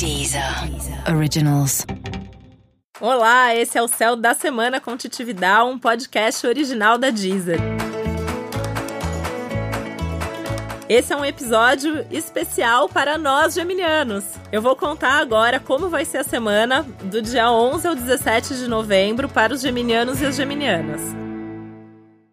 Deezer Originals. Olá, esse é o Céu da Semana com Titividade, um podcast original da Deezer. Esse é um episódio especial para nós geminianos. Eu vou contar agora como vai ser a semana do dia 11 ao 17 de novembro para os geminianos e as geminianas.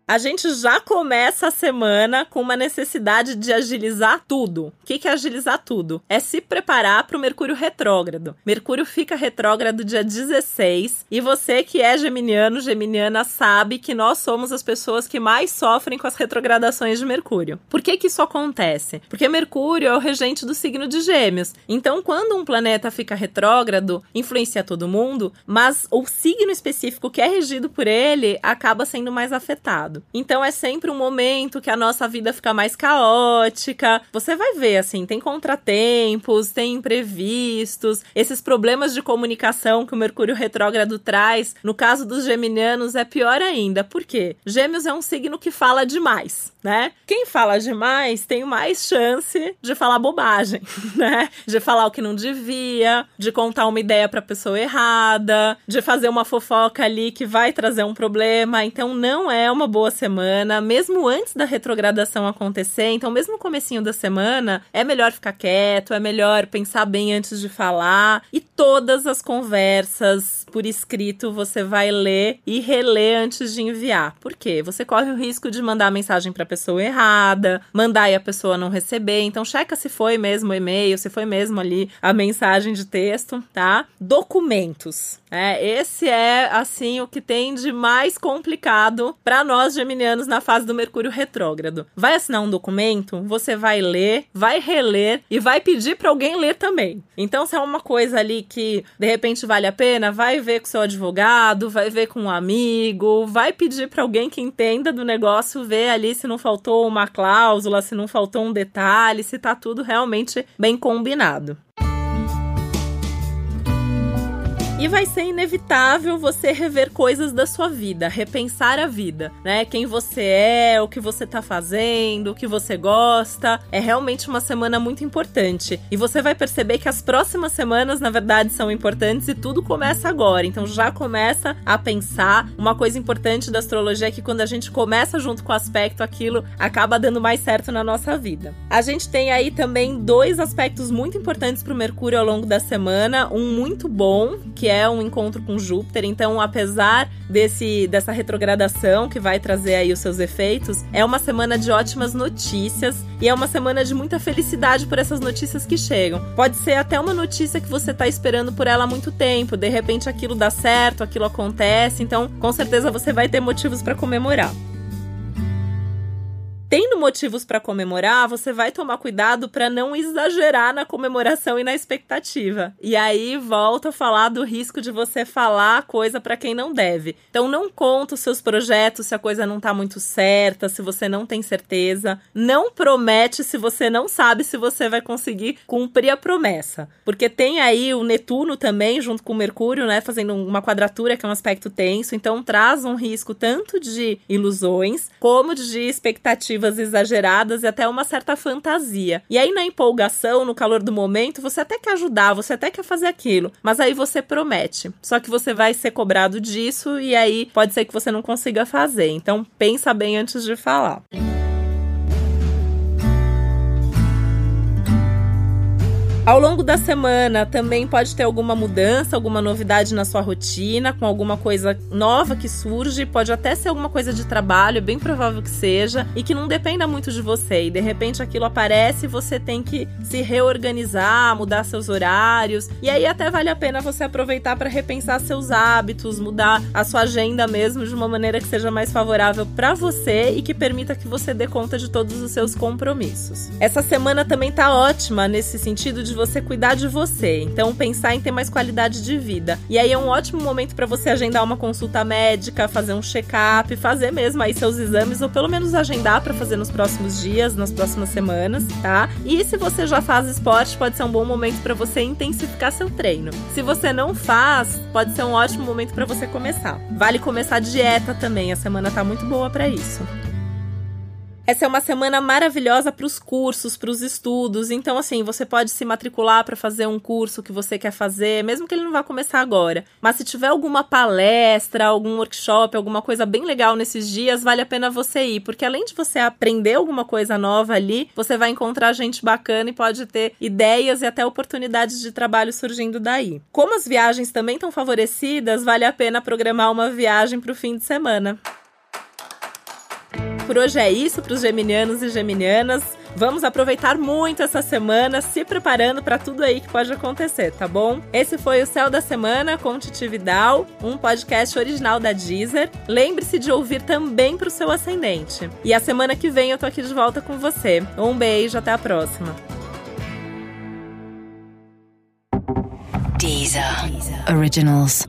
A gente já começa a semana com uma necessidade de agilizar tudo. O que, é agilizar tudo? É se preparar para o Mercúrio retrógrado. Mercúrio fica retrógrado dia 16 e você que é geminiano, geminiana, sabe que nós somos as pessoas que mais sofrem com as retrogradações de Mercúrio. Por que, que isso acontece? Porque Mercúrio é o regente do signo de Gêmeos. Então, quando um planeta fica retrógrado, influencia todo mundo, mas o signo específico que é regido por ele acaba sendo mais afetado. Então é sempre um momento que a nossa vida fica mais caótica. Você vai ver, assim, tem contratempos, tem imprevistos, esses problemas de comunicação que o Mercúrio retrógrado traz. No caso dos geminianos é pior ainda. Por quê? Gêmeos é um signo que fala demais, né? Quem fala demais tem mais chance de falar bobagem, né? De falar o que não devia, de contar uma ideia para pessoa errada, de fazer uma fofoca ali que vai trazer um problema. Então não é uma boa boa semana, mesmo antes da retrogradação acontecer. Então, mesmo comecinho da semana, é melhor ficar quieto, é melhor pensar bem antes de falar. E todas as conversas por escrito você vai ler e reler antes de enviar. Por quê? Você corre o risco de mandar a mensagem para a pessoa errada, mandar e a pessoa não receber. Então, checa se foi mesmo o e-mail, se foi mesmo ali a mensagem de texto, tá? Documentos. É, esse é assim o que tem de mais complicado para nós geminianos na fase do Mercúrio retrógrado. Vai assinar um documento, você vai ler, vai reler e vai pedir para alguém ler também. Então, se é uma coisa ali que de repente vale a pena, vai ver com seu advogado, vai ver com um amigo, vai pedir para alguém que entenda do negócio, ver ali se não faltou uma cláusula, se não faltou um detalhe, se tá tudo realmente bem combinado. E vai ser inevitável você rever coisas da sua vida, repensar a vida, né? Quem você é, o que você tá fazendo, o que você gosta. É realmente uma semana muito importante. E você vai perceber que as próximas semanas, na verdade, são importantes e tudo começa agora. Então já começa a pensar. Uma coisa importante da astrologia é que quando a gente começa junto com o aspecto, aquilo acaba dando mais certo na nossa vida. A gente tem aí também dois aspectos muito importantes para o Mercúrio ao longo da semana. Um muito bom, que que é um encontro com Júpiter. Então, apesar desse dessa retrogradação que vai trazer aí os seus efeitos, é uma semana de ótimas notícias e é uma semana de muita felicidade por essas notícias que chegam. Pode ser até uma notícia que você está esperando por ela há muito tempo, de repente aquilo dá certo, aquilo acontece, então com certeza você vai ter motivos para comemorar tendo motivos para comemorar, você vai tomar cuidado para não exagerar na comemoração e na expectativa. E aí volta a falar do risco de você falar coisa para quem não deve. Então não conta os seus projetos se a coisa não tá muito certa, se você não tem certeza. Não promete se você não sabe se você vai conseguir cumprir a promessa. Porque tem aí o Netuno também junto com o Mercúrio, né, fazendo uma quadratura que é um aspecto tenso, então traz um risco tanto de ilusões como de expectativas expectativas exageradas e até uma certa fantasia. E aí, na empolgação, no calor do momento, você até quer ajudar, você até quer fazer aquilo, mas aí você promete. Só que você vai ser cobrado disso e aí pode ser que você não consiga fazer. Então, pensa bem antes de falar. Ao longo da semana também pode ter alguma mudança, alguma novidade na sua rotina, com alguma coisa nova que surge, pode até ser alguma coisa de trabalho, é bem provável que seja, e que não dependa muito de você. E de repente aquilo aparece e você tem que se reorganizar, mudar seus horários. E aí até vale a pena você aproveitar para repensar seus hábitos, mudar a sua agenda mesmo de uma maneira que seja mais favorável para você e que permita que você dê conta de todos os seus compromissos. Essa semana também tá ótima nesse sentido de você cuidar de você. Então, pensar em ter mais qualidade de vida. E aí é um ótimo momento para você agendar uma consulta médica, fazer um check-up, fazer mesmo aí seus exames, ou pelo menos agendar para fazer nos próximos dias, nas próximas semanas, tá? E se você já faz esporte, pode ser um bom momento para você intensificar seu treino. Se você não faz, pode ser um ótimo momento para você começar. Vale começar dieta também, a semana tá muito boa para isso. Essa é uma semana maravilhosa para os cursos, para os estudos. Então, assim, você pode se matricular para fazer um curso que você quer fazer, mesmo que ele não vá começar agora. Mas se tiver alguma palestra, algum workshop, alguma coisa bem legal nesses dias, vale a pena você ir, porque além de você aprender alguma coisa nova ali, você vai encontrar gente bacana e pode ter ideias e até oportunidades de trabalho surgindo daí. Como as viagens também estão favorecidas, vale a pena programar uma viagem para o fim de semana. Por hoje é isso para os geminianos e geminianas. Vamos aproveitar muito essa semana, se preparando para tudo aí que pode acontecer, tá bom? Esse foi o Céu da Semana com Titi Vidal, um podcast original da Deezer. Lembre-se de ouvir também para o seu ascendente. E a semana que vem eu tô aqui de volta com você. Um beijo, até a próxima. Deezer. Deezer. Originals.